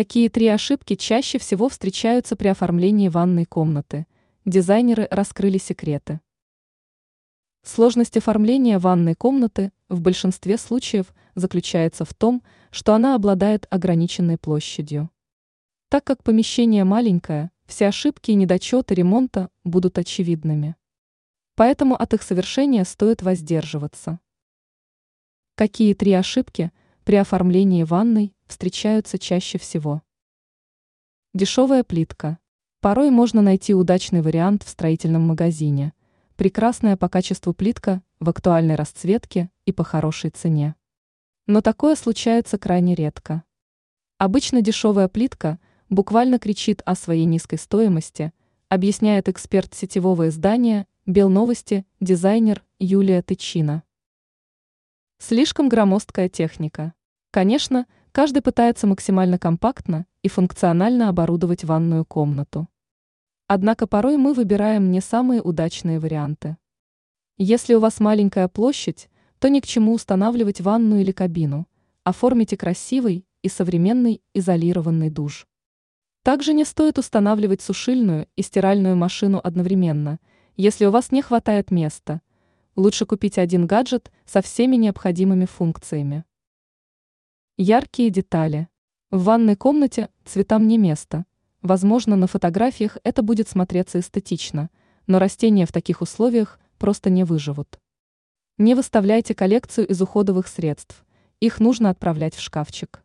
Какие три ошибки чаще всего встречаются при оформлении ванной комнаты? Дизайнеры раскрыли секреты. Сложность оформления ванной комнаты в большинстве случаев заключается в том, что она обладает ограниченной площадью. Так как помещение маленькое, все ошибки и недочеты ремонта будут очевидными. Поэтому от их совершения стоит воздерживаться. Какие три ошибки при оформлении ванной встречаются чаще всего? Дешевая плитка. Порой можно найти удачный вариант в строительном магазине. Прекрасная по качеству плитка в актуальной расцветке и по хорошей цене. Но такое случается крайне редко. Обычно дешевая плитка буквально кричит о своей низкой стоимости, объясняет эксперт сетевого издания Белновости, дизайнер Юлия Тычина. Слишком громоздкая техника. Конечно, каждый пытается максимально компактно и функционально оборудовать ванную комнату. Однако порой мы выбираем не самые удачные варианты. Если у вас маленькая площадь, то ни к чему устанавливать ванну или кабину. Оформите красивый и современный изолированный душ. Также не стоит устанавливать сушильную и стиральную машину одновременно, если у вас не хватает места. Лучше купить один гаджет со всеми необходимыми функциями. Яркие детали. В ванной комнате цветам не место. Возможно, на фотографиях это будет смотреться эстетично, но растения в таких условиях просто не выживут. Не выставляйте коллекцию из уходовых средств, их нужно отправлять в шкафчик.